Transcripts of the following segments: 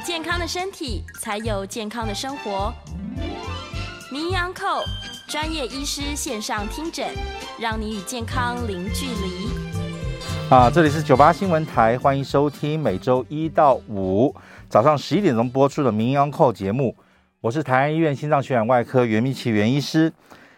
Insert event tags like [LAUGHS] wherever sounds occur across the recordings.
健康的身体，才有健康的生活。名医昂寇专业医师线上听诊，让你与健康零距离。啊，这里是九八新闻台，欢迎收听每周一到五早上十一点钟播出的名医昂寇节目。我是台安医院心脏血管外科袁铭奇袁医师。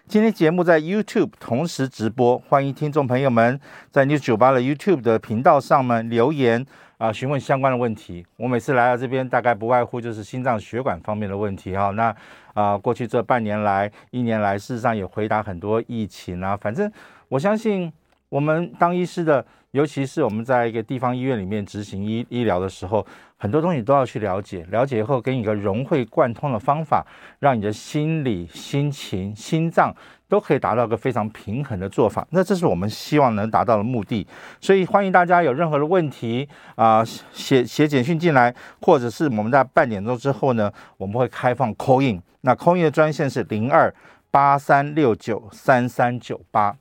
今天节目在 YouTube 同时直播，欢迎听众朋友们在 News 九八的 YouTube 的频道上面留言。啊，询问相关的问题。我每次来到这边，大概不外乎就是心脏血管方面的问题哈。那啊，过去这半年来、一年来，事实上也回答很多疫情啊。反正我相信，我们当医师的，尤其是我们在一个地方医院里面执行医医疗的时候，很多东西都要去了解。了解以后，给你一个融会贯通的方法，让你的心理、心情、心脏。都可以达到个非常平衡的做法，那这是我们希望能达到的目的。所以欢迎大家有任何的问题啊，写写简讯进来，或者是我们在半点钟之后呢，我们会开放 call in。那 call in 的专线是零二八三六九三三九八。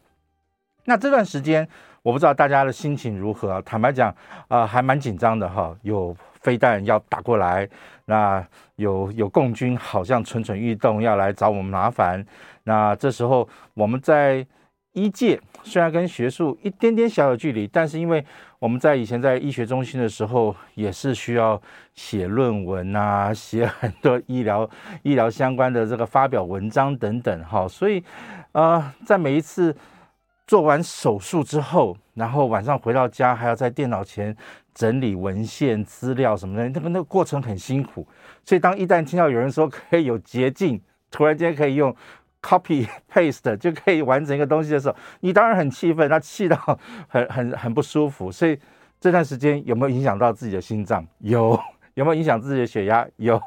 那这段时间我不知道大家的心情如何，坦白讲啊，还蛮紧张的哈，有飞弹要打过来，那有有共军好像蠢蠢欲动要来找我们麻烦。那这时候我们在医界虽然跟学术一点点小有距离，但是因为我们在以前在医学中心的时候，也是需要写论文啊，写很多医疗医疗相关的这个发表文章等等，哈，所以呃，在每一次做完手术之后，然后晚上回到家还要在电脑前整理文献资料什么的，那个那个过程很辛苦。所以当一旦听到有人说可以有捷径，突然间可以用。[LAUGHS] Copy paste 就可以完成一个东西的时候，你当然很气愤，那气到很很很不舒服。所以这段时间有没有影响到自己的心脏？有。[LAUGHS] 有没有影响自己的血压？有。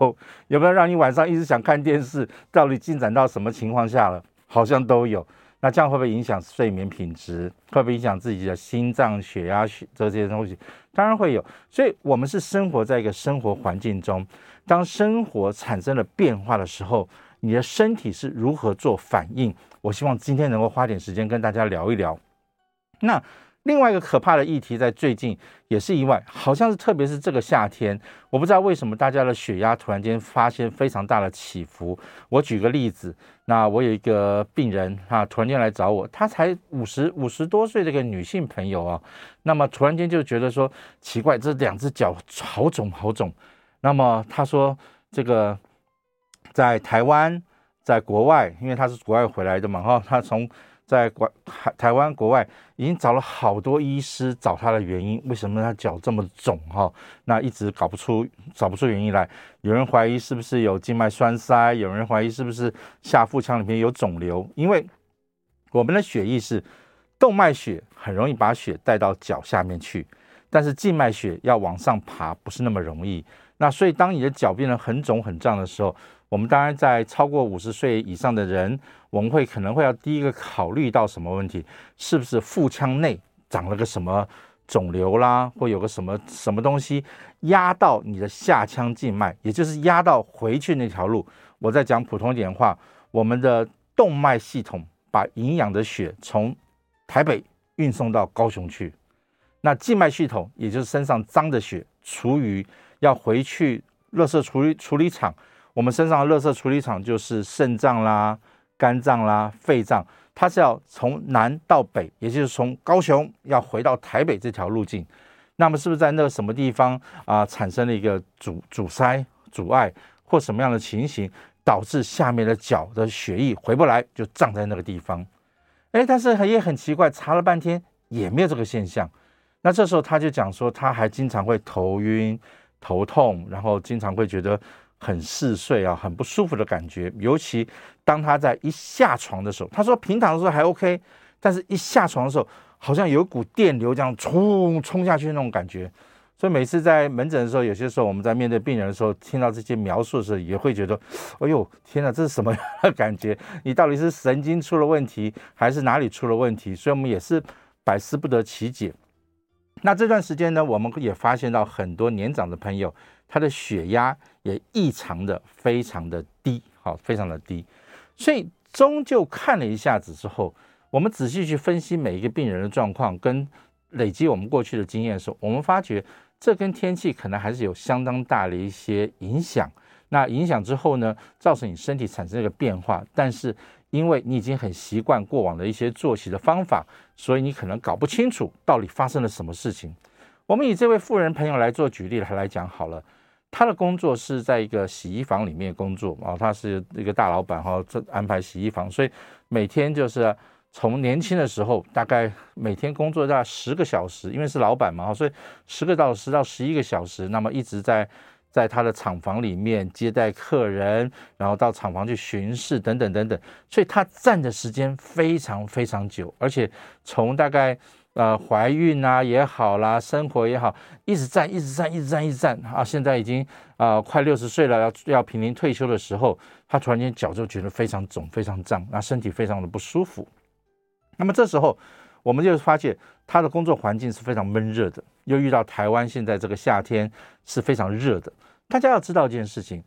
有没有让你晚上一直想看电视？到底进展到什么情况下了？好像都有。那这样会不会影响睡眠品质？会不会影响自己的心脏、血压、血这些东西？当然会有。所以我们是生活在一个生活环境中，当生活产生了变化的时候。你的身体是如何做反应？我希望今天能够花点时间跟大家聊一聊。那另外一个可怕的议题，在最近也是意外，好像是特别是这个夏天，我不知道为什么大家的血压突然间发现非常大的起伏。我举个例子，那我有一个病人啊，突然间来找我，她才五十五十多岁的一个女性朋友啊，那么突然间就觉得说奇怪，这两只脚好肿好肿。那么她说这个。在台湾，在国外，因为他是国外回来的嘛，哈，他从在国台台湾国外已经找了好多医师找他的原因，为什么他脚这么肿哈？那一直搞不出找不出原因来，有人怀疑是不是有静脉栓塞，有人怀疑是不是下腹腔里面有肿瘤，因为我们的血液是动脉血，很容易把血带到脚下面去，但是静脉血要往上爬不是那么容易，那所以当你的脚变得很肿很胀的时候。我们当然在超过五十岁以上的人，我们会可能会要第一个考虑到什么问题？是不是腹腔内长了个什么肿瘤啦，或有个什么什么东西压到你的下腔静脉，也就是压到回去那条路。我再讲普通点的话，我们的动脉系统把营养的血从台北运送到高雄去，那静脉系统也就是身上脏的血、厨余要回去垃圾处理处理厂。我们身上的垃圾处理厂就是肾脏啦、肝脏啦、肺脏，它是要从南到北，也就是从高雄要回到台北这条路径。那么是不是在那个什么地方啊、产生了一个阻阻塞、阻碍或什么样的情形，导致下面的脚的血液回不来，就胀在那个地方？哎，但是也很奇怪，查了半天也没有这个现象。那这时候他就讲说，他还经常会头晕、头痛，然后经常会觉得。很嗜睡啊，很不舒服的感觉。尤其当他在一下床的时候，他说平躺的时候还 OK，但是一下床的时候，好像有一股电流这样冲冲下去那种感觉。所以每次在门诊的时候，有些时候我们在面对病人的时候，听到这些描述的时候，也会觉得，哎呦，天哪，这是什么感觉？你到底是神经出了问题，还是哪里出了问题？所以我们也是百思不得其解。那这段时间呢，我们也发现到很多年长的朋友，他的血压也异常的非常的低，好，非常的低。所以终究看了一下子之后，我们仔细去分析每一个病人的状况，跟累积我们过去的经验的时候，我们发觉。这跟天气可能还是有相当大的一些影响。那影响之后呢，造成你身体产生一个变化。但是因为你已经很习惯过往的一些作息的方法，所以你可能搞不清楚到底发生了什么事情。我们以这位富人朋友来做举例来来讲好了。他的工作是在一个洗衣房里面工作啊，他是一个大老板哈，这安排洗衣房，所以每天就是。从年轻的时候，大概每天工作大概十个小时，因为是老板嘛，所以十个到十到十一个小时，那么一直在在他的厂房里面接待客人，然后到厂房去巡视等等等等，所以他站的时间非常非常久，而且从大概呃怀孕啊也好啦，生活也好，一直站一直站一直站一直站啊，现在已经啊、呃、快六十岁了，要要濒临退休的时候，他突然间脚就觉得非常肿非常胀，那身体非常的不舒服。那么这时候，我们就发现他的工作环境是非常闷热的，又遇到台湾现在这个夏天是非常热的。大家要知道一件事情：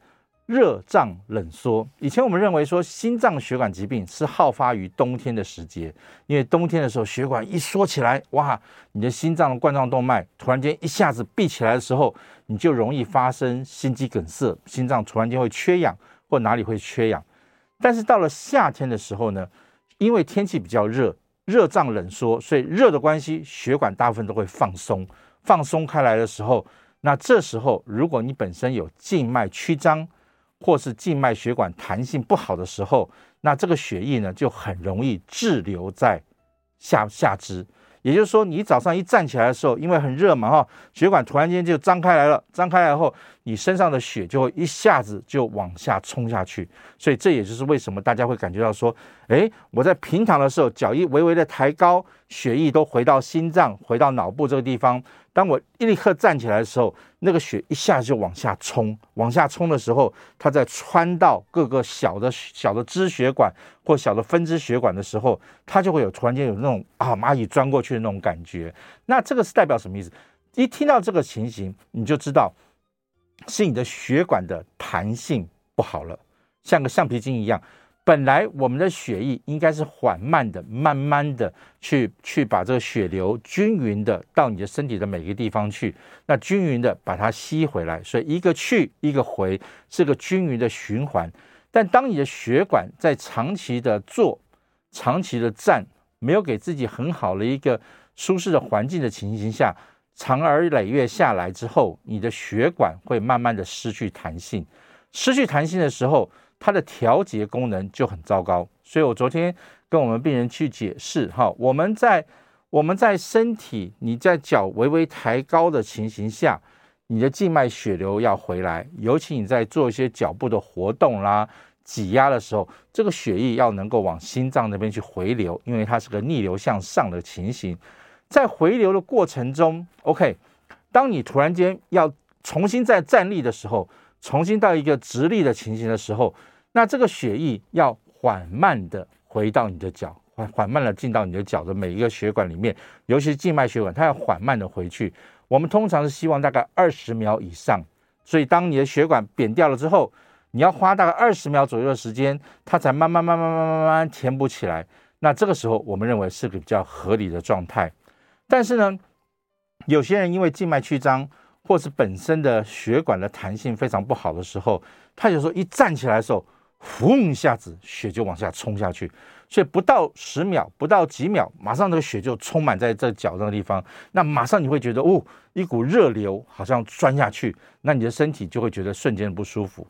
热胀冷缩。以前我们认为说心脏血管疾病是好发于冬天的时节，因为冬天的时候血管一缩起来，哇，你的心脏的冠状动脉突然间一下子闭起来的时候，你就容易发生心肌梗塞，心脏突然间会缺氧或哪里会缺氧。但是到了夏天的时候呢，因为天气比较热，热胀冷缩，所以热的关系，血管大部分都会放松，放松开来的时候，那这时候如果你本身有静脉曲张，或是静脉血管弹性不好的时候，那这个血液呢就很容易滞留在下下肢。也就是说，你早上一站起来的时候，因为很热嘛，哈，血管突然间就张开来了，张开来后，你身上的血就会一下子就往下冲下去。所以这也就是为什么大家会感觉到说，诶，我在平躺的时候，脚一微微的抬高，血液都回到心脏、回到脑部这个地方。当我一立刻站起来的时候，那个血一下子就往下冲，往下冲的时候，它在穿到各个小的小的支血管或小的分支血管的时候，它就会有突然间有那种啊蚂蚁钻过去的那种感觉。那这个是代表什么意思？一听到这个情形，你就知道是你的血管的弹性不好了，像个橡皮筋一样。本来我们的血液应该是缓慢的、慢慢的去去把这个血流均匀的到你的身体的每个地方去，那均匀的把它吸回来，所以一个去一个回是个均匀的循环。但当你的血管在长期的坐、长期的站，没有给自己很好的一个舒适的环境的情形下，长而累月下来之后，你的血管会慢慢的失去弹性，失去弹性的时候。它的调节功能就很糟糕，所以我昨天跟我们病人去解释，哈，我们在我们在身体你在脚微微抬高的情形下，你的静脉血流要回来，尤其你在做一些脚部的活动啦、挤压的时候，这个血液要能够往心脏那边去回流，因为它是个逆流向上的情形，在回流的过程中，OK，当你突然间要重新再站立的时候。重新到一个直立的情形的时候，那这个血液要缓慢的回到你的脚，缓缓慢的进到你的脚的每一个血管里面，尤其是静脉血管，它要缓慢的回去。我们通常是希望大概二十秒以上，所以当你的血管扁掉了之后，你要花大概二十秒左右的时间，它才慢慢慢慢慢慢慢慢填补起来。那这个时候我们认为是个比较合理的状态。但是呢，有些人因为静脉曲张。或是本身的血管的弹性非常不好的时候，他有时候一站起来的时候，轰一下子血就往下冲下去，所以不到十秒，不到几秒，马上这个血就充满在这脚这个地方，那马上你会觉得哦，一股热流好像钻下去，那你的身体就会觉得瞬间不舒服。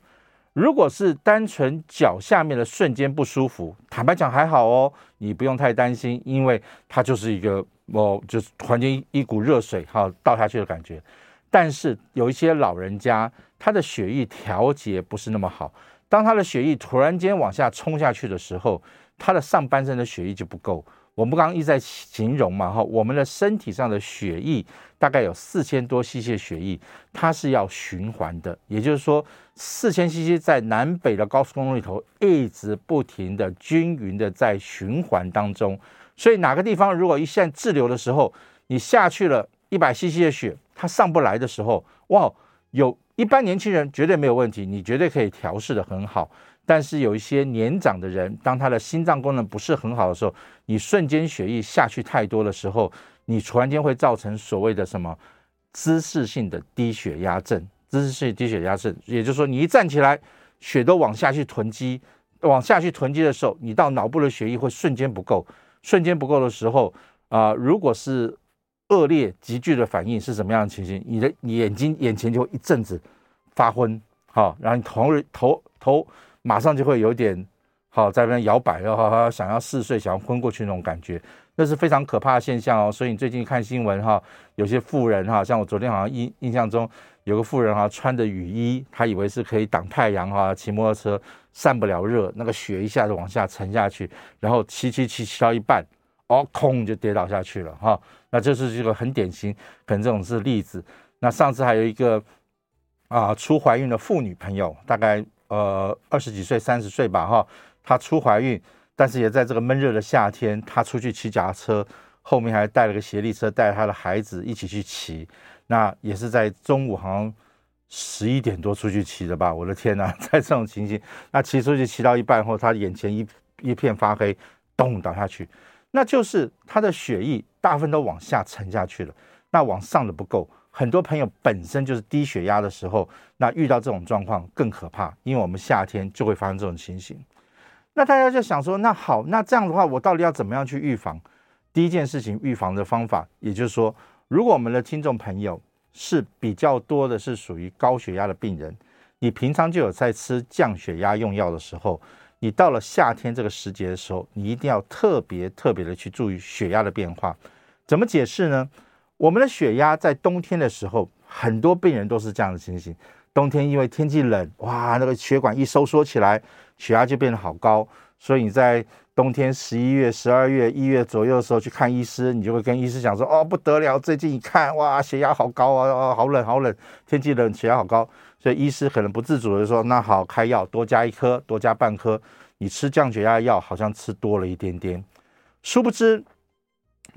如果是单纯脚下面的瞬间不舒服，坦白讲还好哦，你不用太担心，因为它就是一个哦，就是突然间一股热水哈倒下去的感觉。但是有一些老人家，他的血液调节不是那么好。当他的血液突然间往下冲下去的时候，他的上半身的血液就不够，我们刚刚一直在形容嘛，哈，我们的身体上的血液大概有四千多 cc 血液，它是要循环的，也就是说，四千 cc 在南北的高速公路里头一直不停的均匀的在循环当中，所以哪个地方如果一线滞留的时候，你下去了一百 cc 的血，它上不来的时候，哇，有一般年轻人绝对没有问题，你绝对可以调试的很好。但是有一些年长的人，当他的心脏功能不是很好的时候，你瞬间血液下去太多的时候，你突然间会造成所谓的什么姿势性的低血压症。姿势性低血压症，也就是说，你一站起来，血都往下去囤积，往下去囤积的时候，你到脑部的血液会瞬间不够。瞬间不够的时候，啊、如果是恶劣急剧的反应是什么样的情形？你的眼睛眼前就一阵子发昏，好，然后你头头头。马上就会有点好在那边摇摆，然后想要嗜睡，想要昏过去那种感觉，那是非常可怕的现象哦。所以你最近看新闻哈，有些富人哈，像我昨天好像印印象中有个富人哈，穿着雨衣，她以为是可以挡太阳哈，骑摩托车散不了热，那个血一下子往下沉下去，然后骑骑骑骑到一半，哦，空就跌倒下去了哈。那这是一个很典型，可能这种是例子。那上次还有一个啊，初怀孕的妇女朋友，大概。呃，二十几岁、三十岁吧，哈，她初怀孕，但是也在这个闷热的夏天，他出去骑脚踏车，后面还带了个协力车，带着她的孩子一起去骑。那也是在中午，好像十一点多出去骑的吧？我的天哪，[LAUGHS] 在这种情形，那骑出去骑到一半后，他眼前一一片发黑，咚倒下去，那就是他的血液大部分都往下沉下去了，那往上的不够。很多朋友本身就是低血压的时候，那遇到这种状况更可怕，因为我们夏天就会发生这种情形。那大家就想说，那好，那这样的话，我到底要怎么样去预防？第一件事情，预防的方法，也就是说，如果我们的听众朋友是比较多的是属于高血压的病人，你平常就有在吃降血压用药的时候，你到了夏天这个时节的时候，你一定要特别特别的去注意血压的变化。怎么解释呢？我们的血压在冬天的时候，很多病人都是这样的情形。冬天因为天气冷，哇，那个血管一收缩起来，血压就变得好高。所以你在冬天十一月、十二月、一月左右的时候去看医师，你就会跟医师讲说：“哦，不得了，最近一看，哇，血压好高啊，哦，好冷，好冷，天气冷，血压好高。”所以医师可能不自主的说：“那好，开药，多加一颗，多加半颗。你吃降血压药好像吃多了一点点。”殊不知，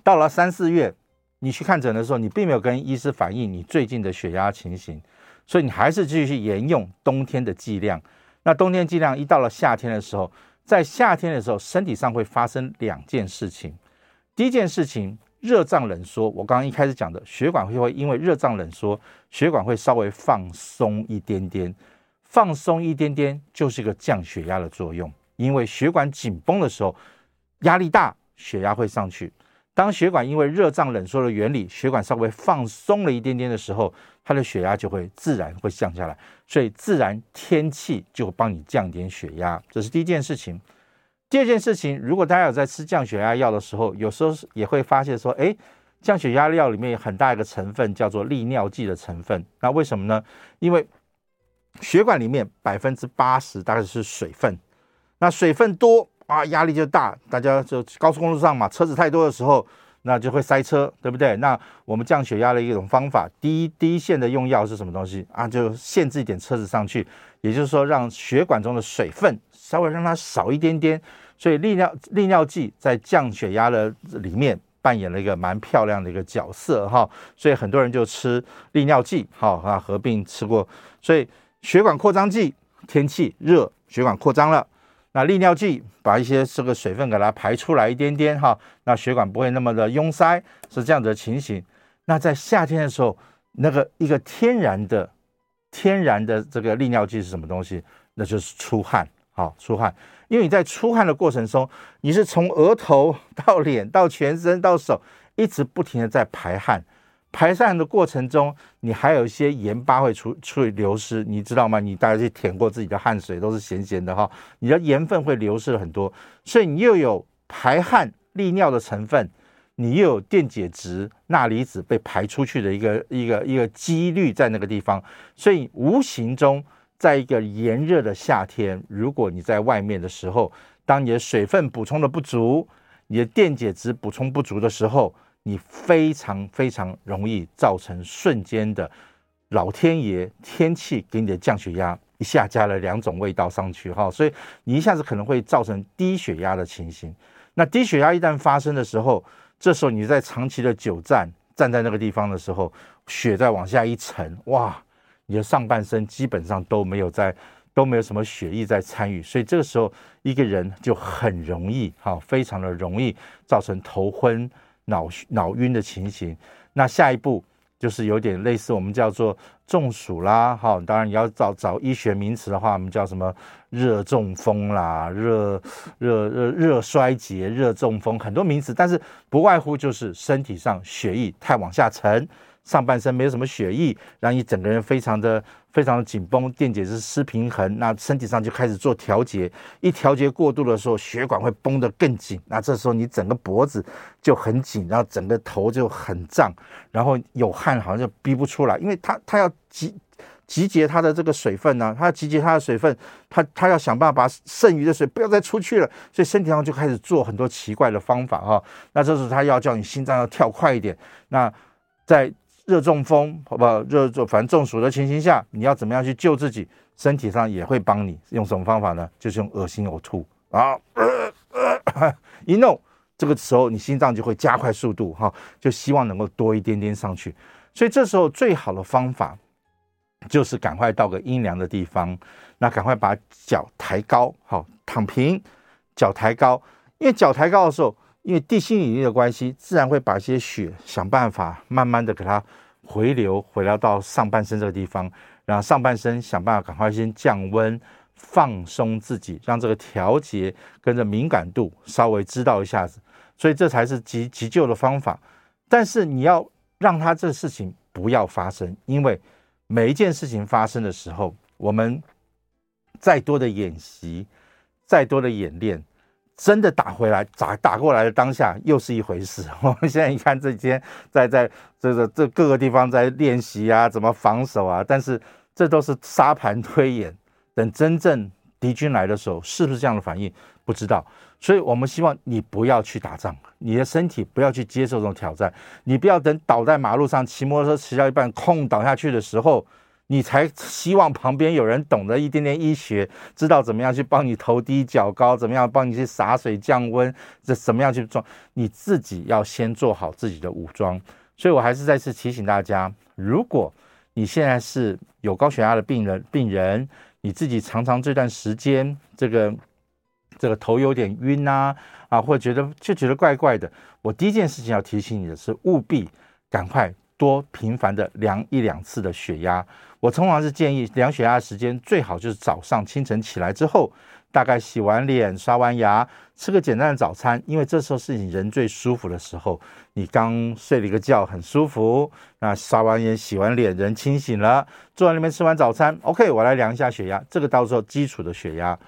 到了三四月。你去看诊的时候，你并没有跟医师反映你最近的血压情形，所以你还是继续沿用冬天的剂量。那冬天剂量一到了夏天的时候，在夏天的时候，身体上会发生两件事情。第一件事情，热胀冷缩。我刚刚一开始讲的，血管会会因为热胀冷缩，血管会稍微放松一点点，放松一点点就是一个降血压的作用。因为血管紧绷的时候，压力大，血压会上去。当血管因为热胀冷缩的原理，血管稍微放松了一点点的时候，它的血压就会自然会降下来。所以自然天气就会帮你降点血压，这是第一件事情。第二件事情，如果大家有在吃降血压药的时候，有时候也会发现说，哎，降血压药里面有很大一个成分叫做利尿剂的成分。那为什么呢？因为血管里面百分之八十大概是水分，那水分多。啊，压力就大，大家就高速公路上嘛，车子太多的时候，那就会塞车，对不对？那我们降血压的一种方法，第一第一线的用药是什么东西啊？就限制一点车子上去，也就是说让血管中的水分稍微让它少一点点。所以利尿利尿剂在降血压的里面扮演了一个蛮漂亮的一个角色哈。所以很多人就吃利尿剂，好啊，合并吃过。所以血管扩张剂，天气热，血管扩张了。那利尿剂把一些这个水分给它排出来一点点哈，那血管不会那么的拥塞，是这样子的情形。那在夏天的时候，那个一个天然的天然的这个利尿剂是什么东西？那就是出汗，好出汗。因为你在出汗的过程中，你是从额头到脸到全身到手，一直不停的在排汗。排汗的过程中，你还有一些盐巴会出出流失，你知道吗？你大家去舔过自己的汗水，都是咸咸的哈，你的盐分会流失了很多，所以你又有排汗利尿的成分，你又有电解质钠离子被排出去的一个一个一个几率在那个地方，所以无形中，在一个炎热的夏天，如果你在外面的时候，当你的水分补充的不足，你的电解质补充不足的时候，你非常非常容易造成瞬间的老天爷天气给你的降血压一下加了两种味道上去哈，所以你一下子可能会造成低血压的情形。那低血压一旦发生的时候，这时候你在长期的久站站在那个地方的时候，血再往下一沉，哇，你的上半身基本上都没有在。都没有什么血液在参与，所以这个时候一个人就很容易，哈，非常的容易造成头昏脑脑晕的情形。那下一步就是有点类似我们叫做中暑啦，哈，当然你要找找医学名词的话，我们叫什么热中风啦、热热热热衰竭、热中风，很多名词，但是不外乎就是身体上血液太往下沉。上半身没有什么血液，让你整个人非常的非常的紧绷，电解质失平衡，那身体上就开始做调节。一调节过度的时候，血管会绷得更紧，那这时候你整个脖子就很紧，然后整个头就很胀，然后有汗好像就逼不出来，因为它它要集集结它的这个水分呢、它要集结它的水分，它它要想办法把剩余的水不要再出去了，所以身体上就开始做很多奇怪的方法哈。那这时候它要叫你心脏要跳快一点，那在热中风，好不好？热中反正中暑的情形下，你要怎么样去救自己？身体上也会帮你用什么方法呢？就是用恶心呕吐啊、[COUGHS] 一弄，这个时候你心脏就会加快速度，哈，就希望能够多一点点上去。所以这时候最好的方法就是赶快到个阴凉的地方，那赶快把脚抬高，好，躺平，脚抬高，因为脚抬高的时候。因为地心引力的关系，自然会把一些血想办法慢慢的给它回流，回流到上半身这个地方，然后上半身想办法赶快先降温，放松自己，让这个调节跟着敏感度稍微知道一下子，所以这才是急急救的方法。但是你要让它这事情不要发生，因为每一件事情发生的时候，我们再多的演习，再多的演练。真的打回来，打打过来的当下又是一回事。[LAUGHS] 我们现在一看这几天在在这个这各个地方在练习啊，怎么防守啊？但是这都是沙盘推演。等真正敌军来的时候，是不是这样的反应？不知道。所以我们希望你不要去打仗，你的身体不要去接受这种挑战。你不要等倒在马路上，骑摩托车骑到一半空倒下去的时候。你才希望旁边有人懂得一点点医学，知道怎么样去帮你头低脚高，怎么样帮你去洒水降温，这怎么样去做？你自己要先做好自己的武装。所以我还是再次提醒大家，如果你现在是有高血压的病人，病人你自己常常这段时间这个这个头有点晕啊啊，或者觉得就觉得怪怪的，我第一件事情要提醒你的是，务必赶快多频繁的量一两次的血压。我通常是建议量血压的时间最好就是早上清晨起来之后，大概洗完脸、刷完牙，吃个简单的早餐，因为这时候是你人最舒服的时候。你刚睡了一个觉，很舒服，那刷完牙、洗完脸，人清醒了，坐在那边吃完早餐，OK，我来量一下血压。这个到时候基础的血压。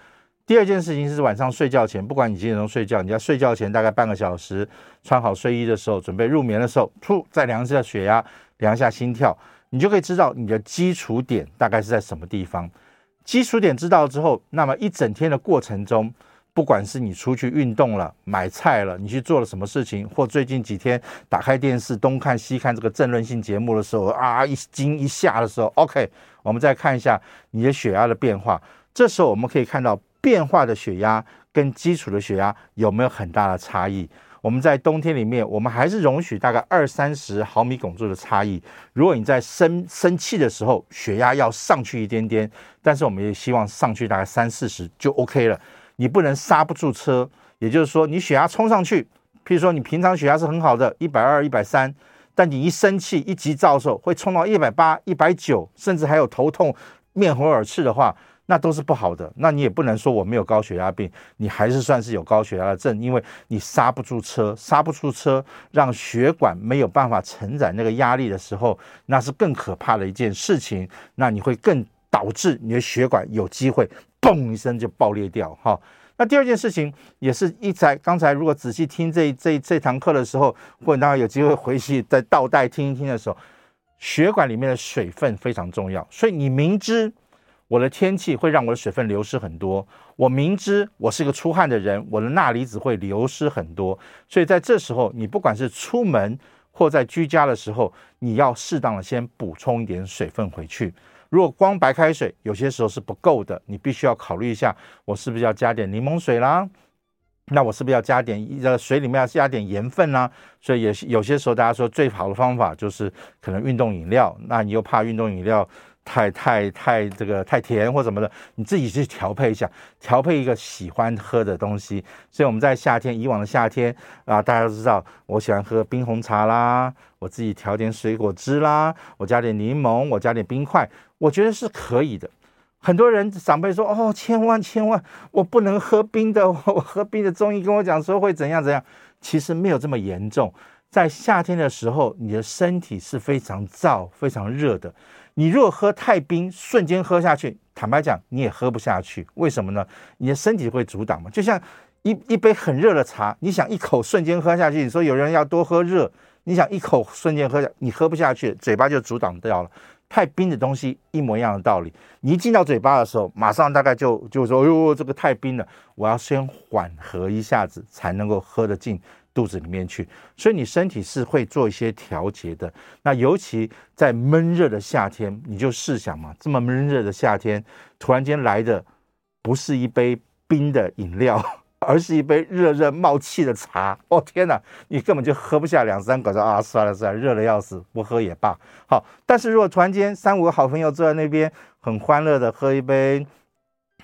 第二件事情是晚上睡觉前，不管你几点钟睡觉，你在睡觉前大概半个小时，穿好睡衣的时候，准备入眠的时候，噗，再量一下血压，量一下心跳。你就可以知道你的基础点大概是在什么地方。基础点知道之后，那么一整天的过程中，不管是你出去运动了、买菜了，你去做了什么事情，或最近几天打开电视东看西看这个政论性节目的时候啊，一惊一吓的时候，OK，我们再看一下你的血压的变化。这时候我们可以看到变化的血压跟基础的血压有没有很大的差异。我们在冬天里面，我们还是容许大概二三十毫米汞柱的差异。如果你在生生气的时候，血压要上去一点点，但是我们也希望上去大概三四十就 OK 了。你不能刹不住车，也就是说，你血压冲上去，譬如说你平常血压是很好的，一百二、一百三，但你一生气、一急躁的时候，会冲到一百八、一百九，甚至还有头痛、面红耳赤的话。那都是不好的，那你也不能说我没有高血压病，你还是算是有高血压的症，因为你刹不住车，刹不住车，让血管没有办法承载那个压力的时候，那是更可怕的一件事情。那你会更导致你的血管有机会嘣一声就爆裂掉。哈，那第二件事情也是一在刚才如果仔细听这这这堂课的时候，或者大家有机会回去再倒带听一听的时候，血管里面的水分非常重要，所以你明知。我的天气会让我的水分流失很多。我明知我是一个出汗的人，我的钠离子会流失很多。所以在这时候，你不管是出门或在居家的时候，你要适当的先补充一点水分回去。如果光白开水有些时候是不够的，你必须要考虑一下，我是不是要加点柠檬水啦？那我是不是要加点呃水里面要加点盐分啦？所以也有些时候大家说最好的方法就是可能运动饮料，那你又怕运动饮料太太太这个太甜或什么的，你自己去调配一下，调配一个喜欢喝的东西。所以我们在夏天，以往的夏天啊，大家都知道我喜欢喝冰红茶啦，我自己调点水果汁啦，我加点柠檬，我加点冰块。我觉得是可以的。很多人长辈说：“哦，千万千万，我不能喝冰的。我喝冰的，中医跟我讲说会怎样怎样。其实没有这么严重。在夏天的时候，你的身体是非常燥、非常热的。你如果喝太冰，瞬间喝下去，坦白讲，你也喝不下去。为什么呢？你的身体会阻挡嘛。就像一一杯很热的茶，你想一口瞬间喝下去，你说有人要多喝热，你想一口瞬间喝下，你喝不下去，嘴巴就阻挡掉了。”太冰的东西一模一样的道理，你一进到嘴巴的时候，马上大概就就说：“哎呦，这个太冰了，我要先缓和一下子，才能够喝得进肚子里面去。”所以你身体是会做一些调节的。那尤其在闷热的夏天，你就试想嘛，这么闷热的夏天，突然间来的不是一杯冰的饮料。[LAUGHS] 而是一杯热热冒气的茶，哦天哪，你根本就喝不下两三口，说啊算了算了，热的要死，不喝也罢。好，但是如果突然间三五个好朋友坐在那边，很欢乐的喝一杯，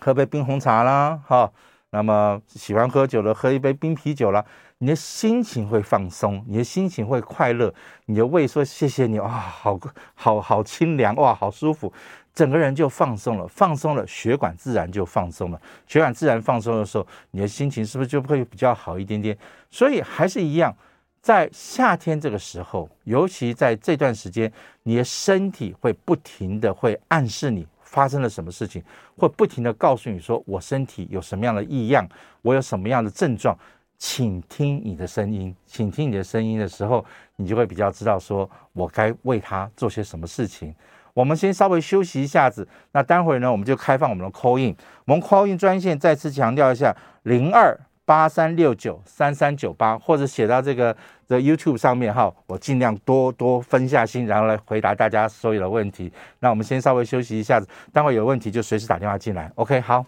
喝杯冰红茶啦，哈，那么喜欢喝酒的喝一杯冰啤酒啦，你的心情会放松，你的心情会快乐，你的胃说谢谢你，哇，好好好清凉，哇，好舒服。整个人就放松了，放松了，血管自然就放松了。血管自然放松的时候，你的心情是不是就会比较好一点点？所以还是一样，在夏天这个时候，尤其在这段时间，你的身体会不停的会暗示你发生了什么事情，会不停的告诉你说，我身体有什么样的异样，我有什么样的症状，请听你的声音，请听你的声音的时候，你就会比较知道说我该为他做些什么事情。我们先稍微休息一下子，那待会儿呢，我们就开放我们的 call in。我们 call in 专线再次强调一下：零二八三六九三三九八，或者写到这个的 YouTube 上面哈，我尽量多多分下心，然后来回答大家所有的问题。那我们先稍微休息一下子，待会儿有问题就随时打电话进来。OK，好，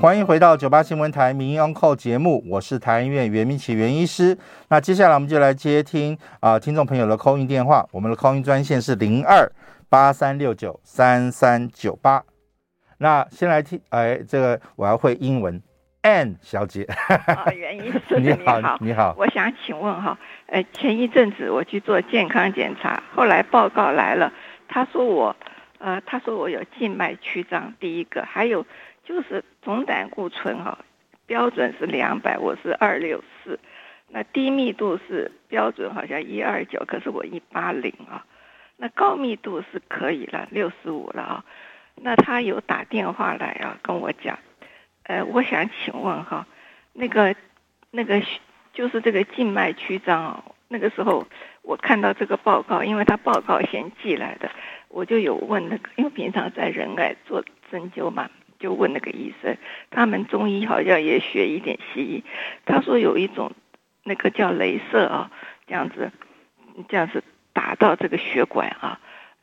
欢迎回到九八新闻台名医 on call 节目，我是台安医院袁明启袁医师。那接下来我们就来接听啊、呃、听众朋友的 call in 电话，我们的 call in 专线是零二。八三六九三三九八，那先来听，哎，这个我要会英文，Ann 小姐，啊，袁医师 [LAUGHS] 你好，你好，你好，我想请问哈，呃，前一阵子我去做健康检查，后来报告来了，他说我，呃，他说我有静脉曲张，第一个，还有就是总胆固醇哈，标准是两百，我是二六四，那低密度是标准好像一二九，可是我一八零啊。那高密度是可以了，六十五了啊。那他有打电话来啊，跟我讲，呃，我想请问哈，那个那个就是这个静脉曲张啊，那个时候我看到这个报告，因为他报告先寄来的，我就有问那个，因为平常在仁爱做针灸嘛，就问那个医生，他们中医好像也学一点西医，他说有一种那个叫镭射啊，这样子，这样子。打到这个血管啊，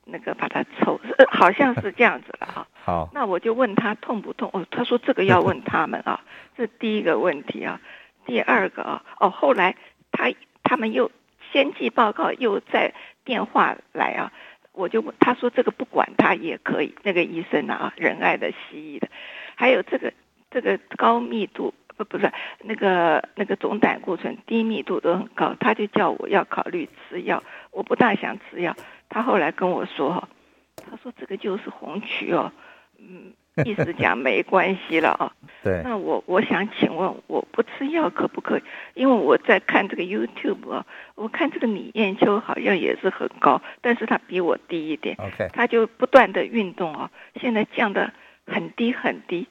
那个把它抽，好像是这样子了啊。[LAUGHS] 好，那我就问他痛不痛？哦，他说这个要问他们啊，[LAUGHS] 这第一个问题啊。第二个啊，哦，后来他他们又先寄报告，又在电话来啊，我就他说这个不管他也可以，那个医生啊，仁爱的西医的，还有这个这个高密度。不不是那个那个总胆固醇低密度都很高，他就叫我要考虑吃药，我不大想吃药。他后来跟我说，他说这个就是红曲哦，嗯，[LAUGHS] 意思讲没关系了啊。对。那我我想请问，我不吃药可不可以？因为我在看这个 YouTube 啊，我看这个李艳秋好像也是很高，但是她比我低一点。OK。她就不断的运动啊，现在降的很低很低。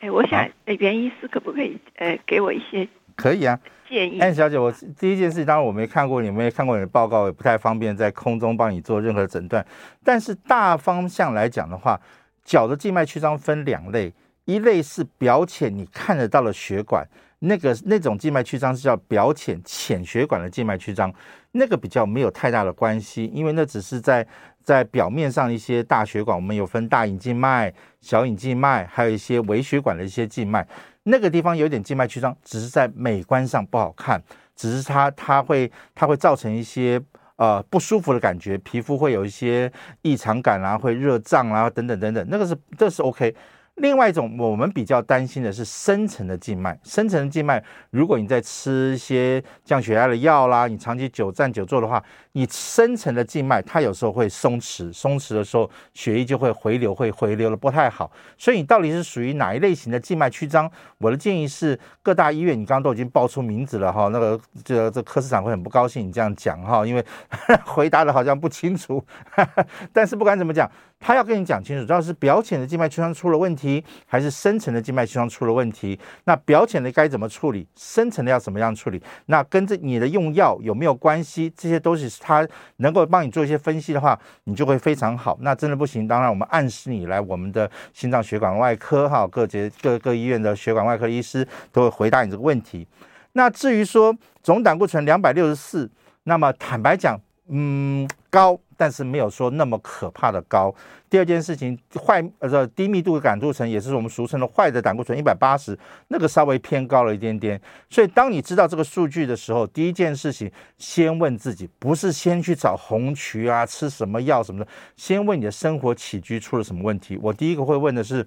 哎，我想，袁医师可不可以呃给我一些可以啊建议？安小姐，我第一件事，当然我没看过你，没看过你的报告，也不太方便在空中帮你做任何诊断。但是大方向来讲的话，脚的静脉曲张分两类，一类是表浅你看得到的血管，那个那种静脉曲张是叫表浅浅血管的静脉曲张，那个比较没有太大的关系，因为那只是在在表面上一些大血管，我们有分大隐静脉、小隐静脉，还有一些微血管的一些静脉，那个地方有点静脉曲张，只是在美观上不好看，只是它它会它会造成一些。呃，不舒服的感觉，皮肤会有一些异常感啊，会热胀啊，等等等等，那个是这是 OK。另外一种，我们比较担心的是深层的静脉。深层的静脉，如果你在吃一些降血压的药啦，你长期久站久坐的话，你深层的静脉它有时候会松弛，松弛的时候血液就会回流，会回流的不太好。所以你到底是属于哪一类型的静脉曲张？我的建议是，各大医院你刚刚都已经报出名字了哈，那个这这科室长会很不高兴你这样讲哈，因为 [LAUGHS] 回答的好像不清楚。[LAUGHS] 但是不管怎么讲。他要跟你讲清楚，主要是表浅的静脉曲张出了问题，还是深层的静脉曲张出了问题？那表浅的该怎么处理？深层的要怎么样处理？那跟着你的用药有没有关系？这些都是他能够帮你做一些分析的话，你就会非常好。那真的不行，当然我们暗示你来我们的心脏血管外科哈，各节各各医院的血管外科医师都会回答你这个问题。那至于说总胆固醇两百六十四，那么坦白讲，嗯，高。但是没有说那么可怕的高。第二件事情，坏呃低密度的胆固醇也是我们俗称的坏的胆固醇，一百八十，那个稍微偏高了一点点。所以当你知道这个数据的时候，第一件事情先问自己，不是先去找红曲啊，吃什么药什么的，先问你的生活起居出了什么问题。我第一个会问的是。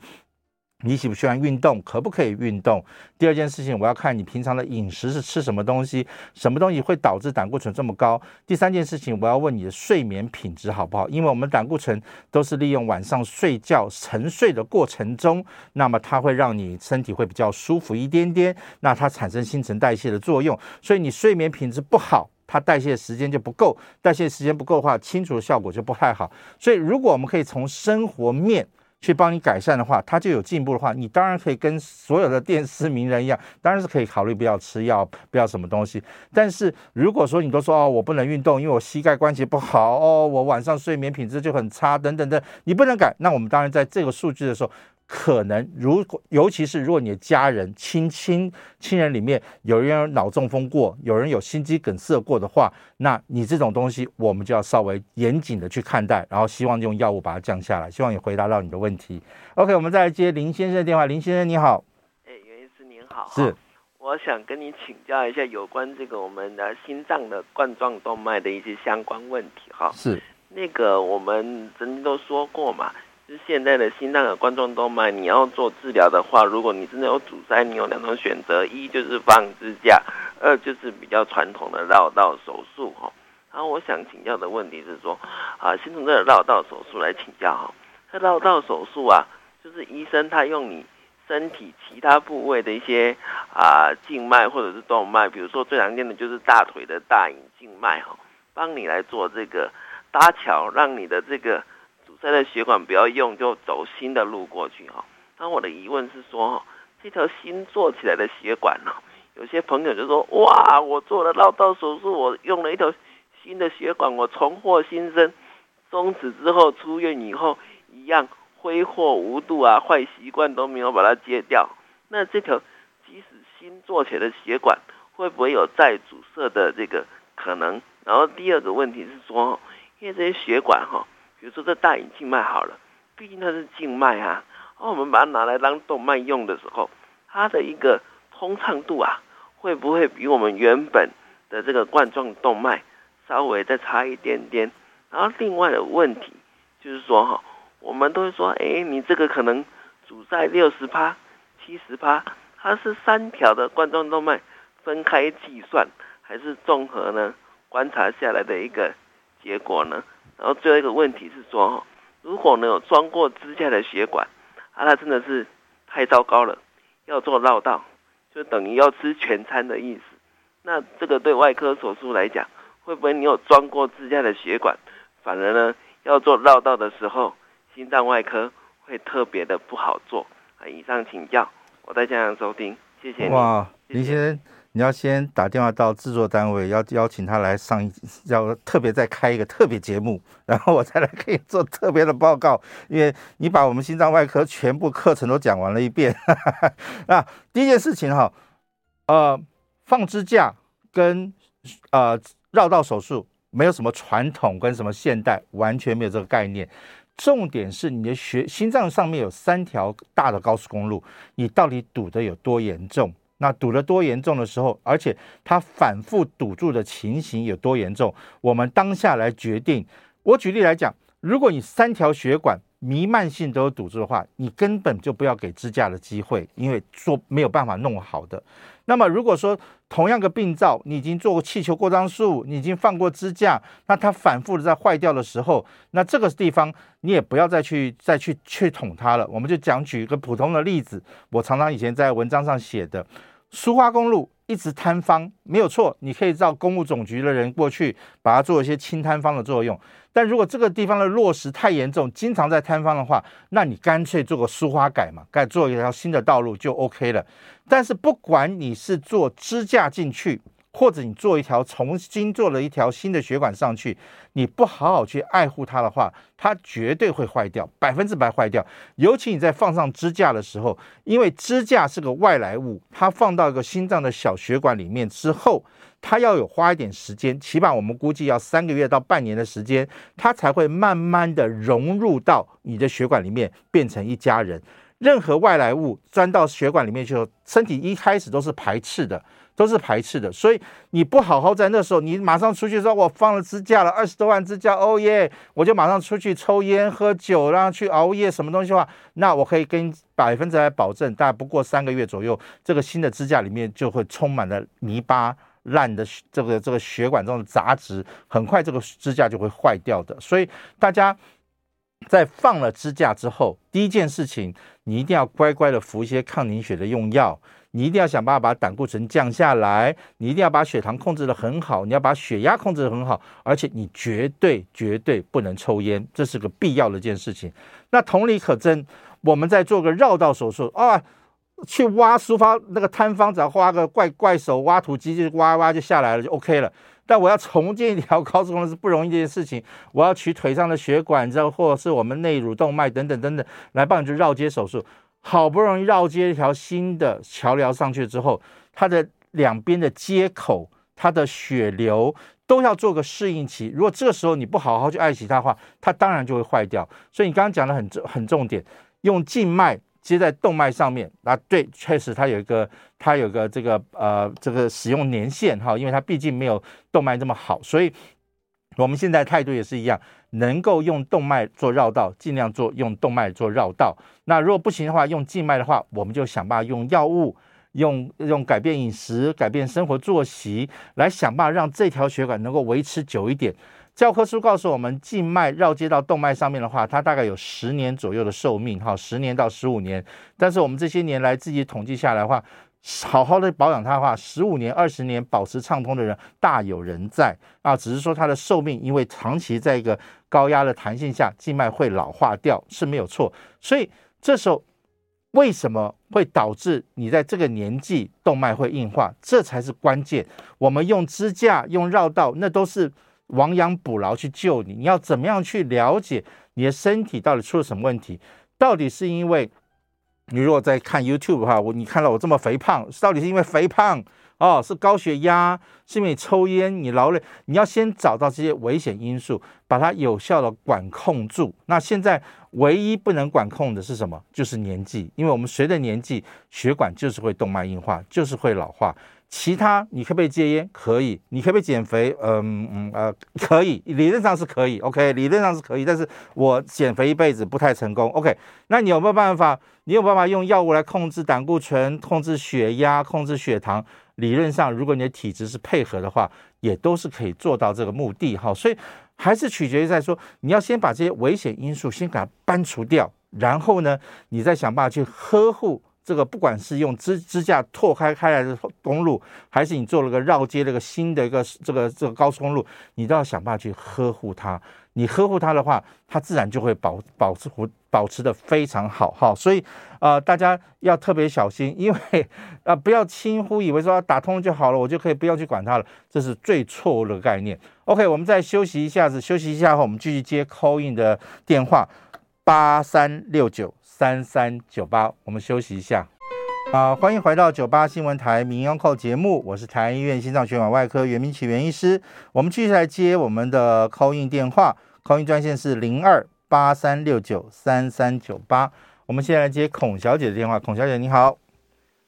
你喜不喜欢运动？可不可以运动？第二件事情，我要看你平常的饮食是吃什么东西，什么东西会导致胆固醇这么高？第三件事情，我要问你的睡眠品质好不好？因为我们胆固醇都是利用晚上睡觉沉睡的过程中，那么它会让你身体会比较舒服一点点，那它产生新陈代谢的作用，所以你睡眠品质不好，它代谢时间就不够，代谢时间不够的话，清除的效果就不太好。所以如果我们可以从生活面，去帮你改善的话，他就有进步的话，你当然可以跟所有的电视名人一样，当然是可以考虑不要吃药，不要什么东西。但是如果说你都说哦，我不能运动，因为我膝盖关节不好哦，我晚上睡眠品质就很差，等等等，你不能改，那我们当然在这个数据的时候。可能，如果尤其是如果你的家人、亲亲亲人里面有人有脑中风过，有人有心肌梗塞过的话，那你这种东西我们就要稍微严谨的去看待，然后希望用药物把它降下来。希望你回答到你的问题。OK，我们再来接林先生的电话。林先生你好，哎，袁医师您好，是，我想跟你请教一下有关这个我们的心脏的冠状动脉的一些相关问题哈。是，那个我们曾经都说过嘛。就是现在的心脏的冠状动脉，你要做治疗的话，如果你真的有阻塞，你有两种选择：一就是放支架，二就是比较传统的绕道手术。哈，然后我想请教的问题是说，啊，先从这个绕道手术来请教哈。这绕道手术啊，就是医生他用你身体其他部位的一些啊静脉或者是动脉，比如说最常见的就是大腿的大隐静脉哈，帮你来做这个搭桥，让你的这个。塞的血管不要用，就走新的路过去哈。那我的疑问是说，这条新做起来的血管呢，有些朋友就说，哇，我做了绕道手术，我用了一条新的血管，我重获新生。从此之后出院以后，一样挥霍无度啊，坏习惯都没有把它戒掉。那这条即使新做起来的血管，会不会有再阻塞的这个可能？然后第二个问题是说，因为这些血管哈。比如说这大隐静脉好了，毕竟它是静脉啊，而我们把它拿来当动脉用的时候，它的一个通畅度啊，会不会比我们原本的这个冠状动脉稍微再差一点点？然后另外的问题就是说哈，我们都会说，哎，你这个可能阻塞六十趴、七十趴，它是三条的冠状动脉分开计算，还是综合呢？观察下来的一个结果呢？然后最后一个问题是说，如果呢有装过支架的血管，啊，那真的是太糟糕了，要做绕道，就等于要吃全餐的意思。那这个对外科手术来讲，会不会你有装过支架的血管，反而呢要做绕道的时候，心脏外科会特别的不好做？啊，以上请教，我在家长收听，谢谢你。哇，林先生。你要先打电话到制作单位，要邀请他来上一，要特别再开一个特别节目，[LAUGHS] 然后我才来可以做特别的报告。因为你把我们心脏外科全部课程都讲完了一遍。[LAUGHS] 那第一件事情哈，呃，放支架跟呃绕道手术没有什么传统跟什么现代，完全没有这个概念。重点是你的血心脏上面有三条大的高速公路，你到底堵得有多严重？那堵得多严重的时候，而且它反复堵住的情形有多严重？我们当下来决定。我举例来讲，如果你三条血管弥漫性都有堵住的话，你根本就不要给支架的机会，因为做没有办法弄好的。那么如果说同样个病灶，你已经做过气球扩张术，你已经放过支架，那它反复的在坏掉的时候，那这个地方你也不要再去再去去捅它了。我们就讲举一个普通的例子，我常常以前在文章上写的，苏花公路。一直坍方没有错，你可以找公务总局的人过去把它做一些清坍方的作用。但如果这个地方的落实太严重，经常在坍方的话，那你干脆做个疏花改嘛，改做一条新的道路就 OK 了。但是不管你是做支架进去，或者你做一条重新做了一条新的血管上去，你不好好去爱护它的话，它绝对会坏掉，百分之百坏掉。尤其你在放上支架的时候，因为支架是个外来物，它放到一个心脏的小血管里面之后，它要有花一点时间，起码我们估计要三个月到半年的时间，它才会慢慢的融入到你的血管里面，变成一家人。任何外来物钻到血管里面去，身体一开始都是排斥的。都是排斥的，所以你不好好在那时候，你马上出去说，我放了支架了，二十多万支架，哦耶，我就马上出去抽烟喝酒，然后去熬夜，什么东西的话，那我可以跟百分之百保证，大概不过三个月左右，这个新的支架里面就会充满了泥巴、烂的这个这个血管中的杂质，很快这个支架就会坏掉的。所以大家在放了支架之后，第一件事情，你一定要乖乖的服一些抗凝血的用药。你一定要想办法把胆固醇降下来，你一定要把血糖控制得很好，你要把血压控制得很好，而且你绝对绝对不能抽烟，这是个必要的一件事情。那同理可证，我们在做个绕道手术啊，去挖苏发那个摊方，只要挖个怪怪手挖土机就挖挖就下来了，就 OK 了。但我要重建一条高速公路是不容易的一件事情，我要取腿上的血管，知道，或者是我们内乳动脉等等等等，来帮你去绕接手术。好不容易绕接一条新的桥梁上去之后，它的两边的接口，它的血流都要做个适应期。如果这个时候你不好好去爱惜它的话，它当然就会坏掉。所以你刚刚讲的很重很重点，用静脉接在动脉上面，那，对，确实它有一个它有个这个呃这个使用年限哈，因为它毕竟没有动脉这么好，所以我们现在态度也是一样。能够用动脉做绕道，尽量做用动脉做绕道。那如果不行的话，用静脉的话，我们就想办法用药物，用用改变饮食、改变生活作息，来想办法让这条血管能够维持久一点。教科书告诉我们，静脉绕接到动脉上面的话，它大概有十年左右的寿命，哈，十年到十五年。但是我们这些年来自己统计下来的话，好好的保养它的话，十五年、二十年保持畅通的人大有人在啊。只是说它的寿命，因为长期在一个高压的弹性下，静脉会老化掉是没有错。所以这时候为什么会导致你在这个年纪动脉会硬化？这才是关键。我们用支架、用绕道，那都是亡羊补牢去救你。你要怎么样去了解你的身体到底出了什么问题？到底是因为？你如果在看 YouTube 哈，我你看到我这么肥胖，到底是因为肥胖哦，是高血压，是因为你抽烟、你劳累？你要先找到这些危险因素，把它有效的管控住。那现在唯一不能管控的是什么？就是年纪，因为我们随着年纪，血管就是会动脉硬化，就是会老化。其他你可不可以戒烟？可以。你可不可以减肥？嗯嗯呃，可以，理论上是可以。OK，理论上是可以。但是我减肥一辈子不太成功。OK，那你有没有办法？你有办法用药物来控制胆固醇、控制血压、控制血糖？理论上，如果你的体质是配合的话，也都是可以做到这个目的。哈，所以还是取决于在说，你要先把这些危险因素先给它搬除掉，然后呢，你再想办法去呵护。这个不管是用支支架拓开开来的公路，还是你做了个绕街那个新的一个这个这个高速公路，你都要想办法去呵护它。你呵护它的话，它自然就会保保持保持的非常好哈。所以呃，大家要特别小心，因为啊、不要轻忽以为说打通就好了，我就可以不要去管它了，这是最错误的概念。OK，我们再休息一下子，休息一下后，我们继续接 call in 的电话，八三六九三三九八。我们休息一下。啊、呃，欢迎回到九八新闻台民央扣节目，我是台安医院心脏血管外科袁明启袁医师。我们继续来接我们的 call in 电话，call in 专线是零二八三六九三三九八。我们现在来接孔小姐的电话，孔小姐你好。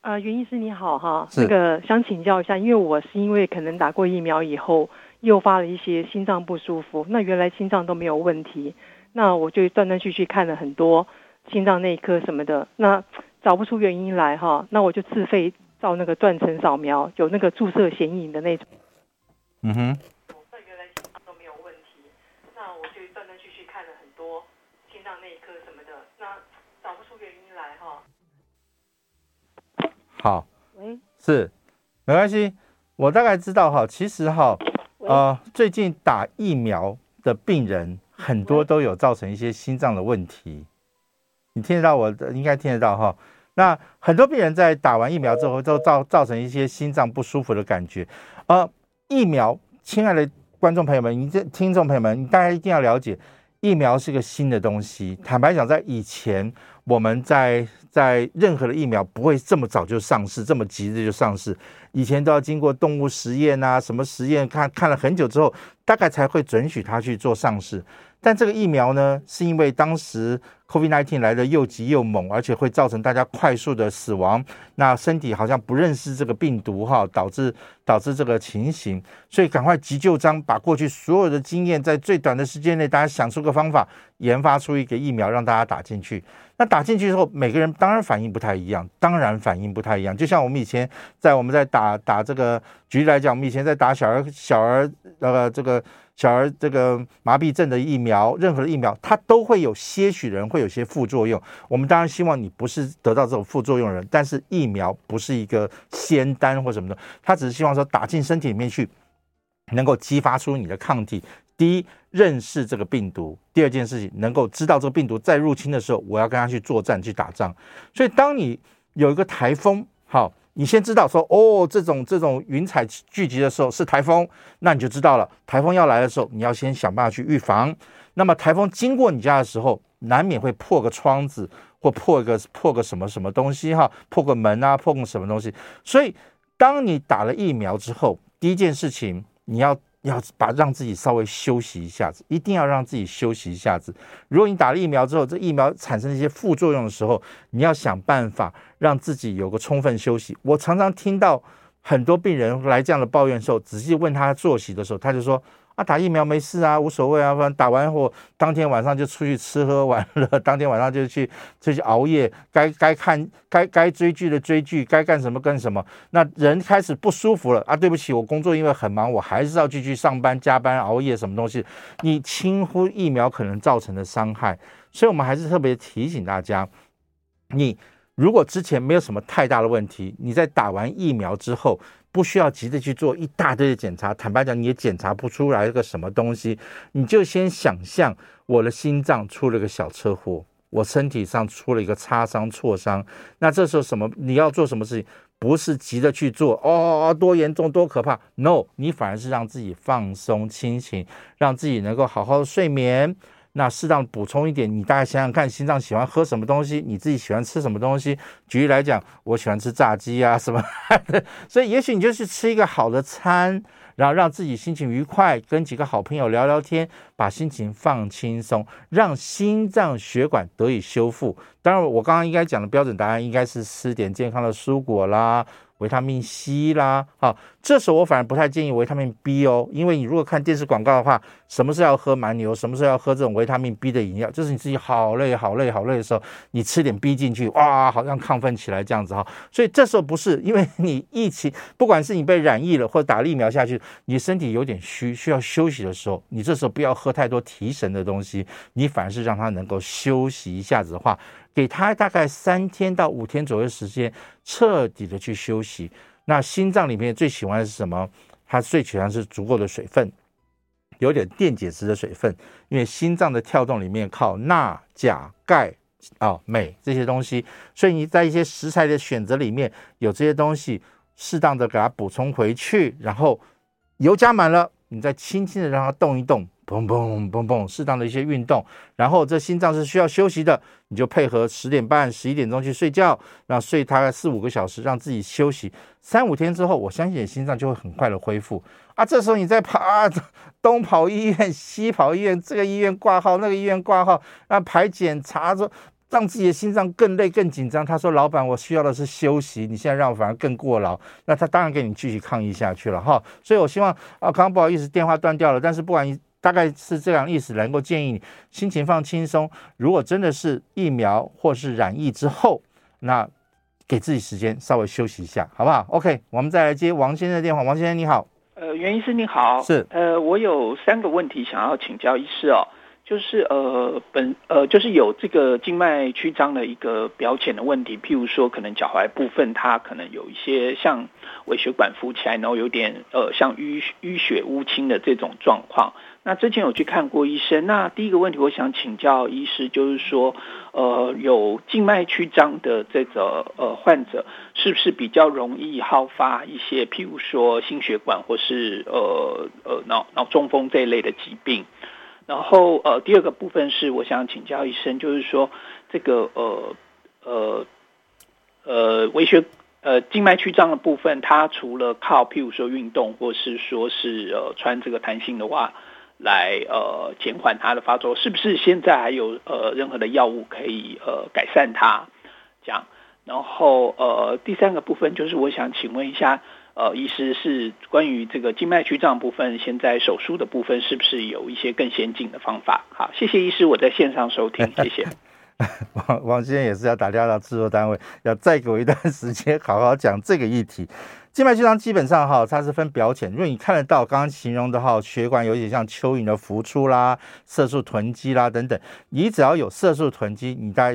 呃，袁医师你好哈，那个想请教一下，因为我是因为可能打过疫苗以后，诱发了一些心脏不舒服，那原来心脏都没有问题，那我就断断续续看了很多心脏内科什么的，那。[TSK] 找不出原因来哈，那我就自费照那个断层扫描，有那个注射显影的那种。嗯哼。那原来心脏都没有问题，那我就断断续续看了很多心脏内科什么的，那找不出原因来哈。好。喂。是，没关系，我大概知道哈，其实哈，呃，最近打疫苗的病人很多都有造成一些心脏的问题，你听得到我的？应该听得到哈。那很多病人在打完疫苗之后，都造造成一些心脏不舒服的感觉。呃，疫苗，亲爱的观众朋友们，你这听众朋友们，你大家一定要了解，疫苗是个新的东西。坦白讲，在以前，我们在在任何的疫苗不会这么早就上市，这么急着就上市。以前都要经过动物实验啊，什么实验，看看了很久之后，大概才会准许它去做上市。但这个疫苗呢，是因为当时 COVID-19 来的又急又猛，而且会造成大家快速的死亡。那身体好像不认识这个病毒哈，导致导致这个情形，所以赶快急就章，把过去所有的经验，在最短的时间内，大家想出个方法，研发出一个疫苗，让大家打进去。那打进去之后，每个人当然反应不太一样，当然反应不太一样。就像我们以前在我们在打打这个，举例来讲，我们以前在打小儿小儿呃这个。小儿这个麻痹症的疫苗，任何的疫苗，它都会有些许人会会有些副作用。我们当然希望你不是得到这种副作用的人，但是疫苗不是一个仙丹或什么的，他只是希望说打进身体里面去，能够激发出你的抗体。第一，认识这个病毒；第二件事情，能够知道这个病毒在入侵的时候，我要跟他去作战去打仗。所以，当你有一个台风，好。你先知道说哦，这种这种云彩聚集的时候是台风，那你就知道了。台风要来的时候，你要先想办法去预防。那么台风经过你家的时候，难免会破个窗子或破个破个什么什么东西哈，破个门啊，破个什么东西。所以，当你打了疫苗之后，第一件事情你要。要把让自己稍微休息一下子，一定要让自己休息一下子。如果你打了疫苗之后，这疫苗产生一些副作用的时候，你要想办法让自己有个充分休息。我常常听到很多病人来这样的抱怨的时候，仔细问他作息的时候，他就说。啊，打疫苗没事啊，无所谓啊。反正打完后，当天晚上就出去吃喝玩乐，[LAUGHS] 当天晚上就去出去熬夜，该该看该该追剧的追剧，该干什么干什么。那人开始不舒服了啊，对不起，我工作因为很忙，我还是要继续上班加班熬夜什么东西。你轻忽疫苗可能造成的伤害，所以我们还是特别提醒大家，你如果之前没有什么太大的问题，你在打完疫苗之后。不需要急着去做一大堆的检查，坦白讲，你也检查不出来个什么东西。你就先想象我的心脏出了个小车祸，我身体上出了一个擦伤、挫伤。那这时候什么？你要做什么事情？不是急着去做哦，多严重、多可怕？No，你反而是让自己放松、清醒，让自己能够好好的睡眠。那适当补充一点，你大概想想看，心脏喜欢喝什么东西？你自己喜欢吃什么东西？举例来讲，我喜欢吃炸鸡啊什么的，[LAUGHS] 所以也许你就去吃一个好的餐，然后让自己心情愉快，跟几个好朋友聊聊天，把心情放轻松，让心脏血管得以修复。当然，我刚刚应该讲的标准答案应该是吃点健康的蔬果啦。维他命 C 啦，好，这时候我反而不太建议维他命 B 哦，因为你如果看电视广告的话，什么时候要喝蛮牛，什么时候要喝这种维他命 B 的饮料，就是你自己好累、好累、好累的时候，你吃点 B 进去，哇，好像亢奋起来这样子哈。所以这时候不是，因为你疫情，不管是你被染疫了或者打疫苗下去，你身体有点虚，需要休息的时候，你这时候不要喝太多提神的东西，你反而是让它能够休息一下子的话。给他大概三天到五天左右时间，彻底的去休息。那心脏里面最喜欢的是什么？它最喜欢是足够的水分，有点电解质的水分，因为心脏的跳动里面靠钠、钾、钙啊、镁这些东西，所以你在一些食材的选择里面有这些东西，适当的给它补充回去，然后油加满了，你再轻轻的让它动一动。砰砰砰砰，适当的一些运动，然后这心脏是需要休息的，你就配合十点半、十一点钟去睡觉，让睡大概四五个小时，让自己休息三五天之后，我相信你心脏就会很快的恢复啊。这时候你再跑啊，东跑医院、西跑医院，这个医院挂号，那个医院挂号，那，排检查着。让自己的心脏更累、更紧张。他说：“老板，我需要的是休息，你现在让我反而更过劳。”那他当然给你继续抗议下去了哈。所以我希望啊，刚刚不好意思，电话断掉了。但是不管大概是这样意思，能够建议你心情放轻松。如果真的是疫苗或是染疫之后，那给自己时间稍微休息一下，好不好？OK，我们再来接王先生的电话。王先生你好，呃，袁医师你好，是呃，我有三个问题想要请教医师哦。就是呃本呃就是有这个静脉曲张的一个表浅的问题，譬如说可能脚踝部分它可能有一些像微血管浮起来，然后有点呃像淤淤血乌青的这种状况。那之前有去看过医生，那第一个问题我想请教医师，就是说呃有静脉曲张的这个呃患者，是不是比较容易好发一些譬如说心血管或是呃呃脑脑中风这一类的疾病？然后呃，第二个部分是我想请教医生，就是说这个呃呃呃微血呃静脉曲张的部分，它除了靠譬如说运动，或是说是呃穿这个弹性的袜来呃减缓它的发作，是不是现在还有呃任何的药物可以呃改善它？这样，然后呃第三个部分就是我想请问一下。呃，医师是关于这个静脉曲张部分，现在手术的部分是不是有一些更先进的方法？好，谢谢医师，我在线上收听，谢谢。[LAUGHS] [LAUGHS] 王王先生也是要打电话到制作单位，要再给我一段时间，好好讲这个议题。静脉曲张基本上哈，它是分表浅，因为你看得到刚刚形容的哈，血管有点像蚯蚓的浮出啦，色素囤积啦等等，你只要有色素囤积，你大。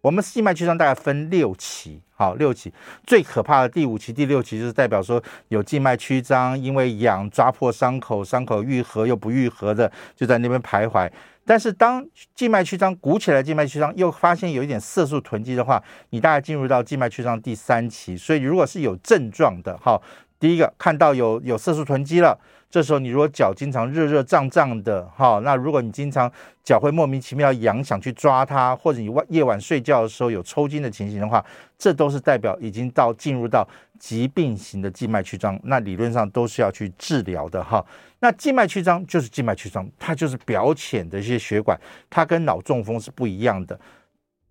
我们静脉曲张大概分六期，好，六期，最可怕的第五期、第六期就是代表说有静脉曲张，因为痒抓破伤口，伤口愈合又不愈合的，就在那边徘徊。但是当静脉曲张鼓起来，静脉曲张又发现有一点色素囤积的话，你大概进入到静脉曲张第三期。所以如果是有症状的，哈，第一个看到有有色素囤积了。这时候你如果脚经常热热胀胀的，哈，那如果你经常脚会莫名其妙痒，想去抓它，或者你晚夜晚睡觉的时候有抽筋的情形的话，这都是代表已经到进入到疾病型的静脉曲张，那理论上都是要去治疗的，哈。那静脉曲张就是静脉曲张，它就是表浅的一些血管，它跟脑中风是不一样的，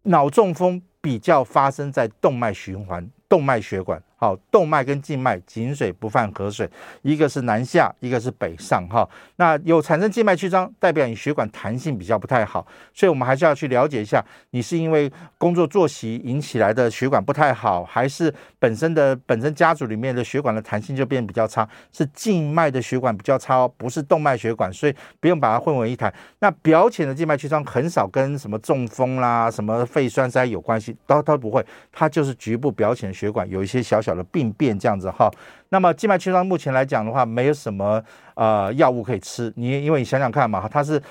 脑中风比较发生在动脉循环。动脉血管，好，动脉跟静脉井水不犯河水，一个是南下，一个是北上，哈，那有产生静脉曲张，代表你血管弹性比较不太好，所以我们还是要去了解一下，你是因为工作作息引起来的血管不太好，还是本身的本身家族里面的血管的弹性就变比较差，是静脉的血管比较差哦，不是动脉血管，所以不用把它混为一谈。那表浅的静脉曲张很少跟什么中风啦、什么肺栓塞有关系，都都不会，它就是局部表浅的血管有一些小小病变这样子哈，那么静脉曲张目前来讲的话，没有什么呃药物可以吃，你因为你想想看嘛，它是。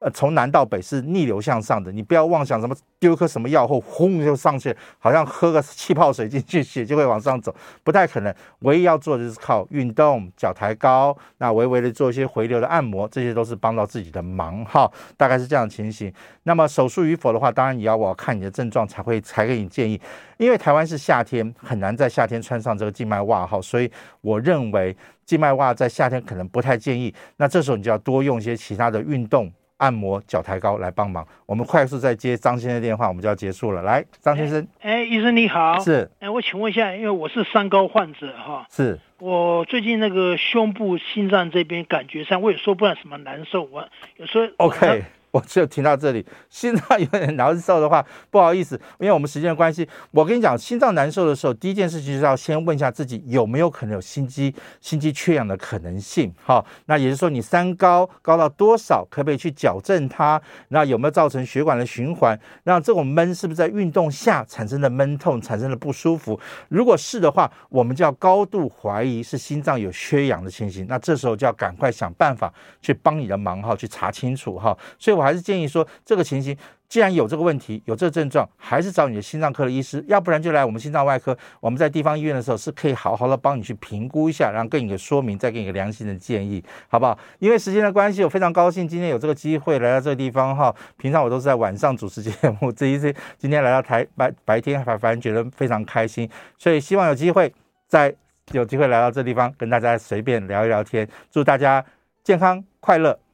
呃，从南到北是逆流向上的，你不要妄想什么丢颗什么药后轰就上去，好像喝个气泡水进去，血就会往上走，不太可能。唯一要做的就是靠运动，脚抬高，那微微的做一些回流的按摩，这些都是帮到自己的忙哈，大概是这样的情形。那么手术与否的话，当然也要我要看你的症状才会才给你建议，因为台湾是夏天，很难在夏天穿上这个静脉袜哈，所以我认为静脉袜在夏天可能不太建议。那这时候你就要多用一些其他的运动。按摩脚抬高来帮忙，我们快速再接张先生电话，我们就要结束了。来，张先生，哎，哎，医生你好，是，哎，我请问一下，因为我是三高患者哈，是。我最近那个胸部、心脏这边感觉上，我也说不上什么难受，我有时候 OK，我就听到这里，心脏有点难受的话，不好意思，因为我们时间的关系，我跟你讲，心脏难受的时候，第一件事情是要先问一下自己有没有可能有心肌心肌缺氧的可能性。好，那也就是说你三高高到多少，可不可以去矫正它？那有没有造成血管的循环？让这种闷是不是在运动下产生的闷痛，产生的不舒服？如果是的话，我们就要高度怀疑是心脏有缺氧的情形。那这时候就要赶快想办法去帮你的忙哈，去查清楚哈。所以。我还是建议说，这个情形既然有这个问题，有这个症状，还是找你的心脏科的医师，要不然就来我们心脏外科。我们在地方医院的时候，是可以好好的帮你去评估一下，然后给你个说明，再给你个良心的建议，好不好？因为时间的关系，我非常高兴今天有这个机会来到这个地方哈。平常我都是在晚上主持节目，这一次今天来到台白白天，反反正觉得非常开心，所以希望有机会再有机会来到这地方跟大家随便聊一聊天。祝大家健康快乐。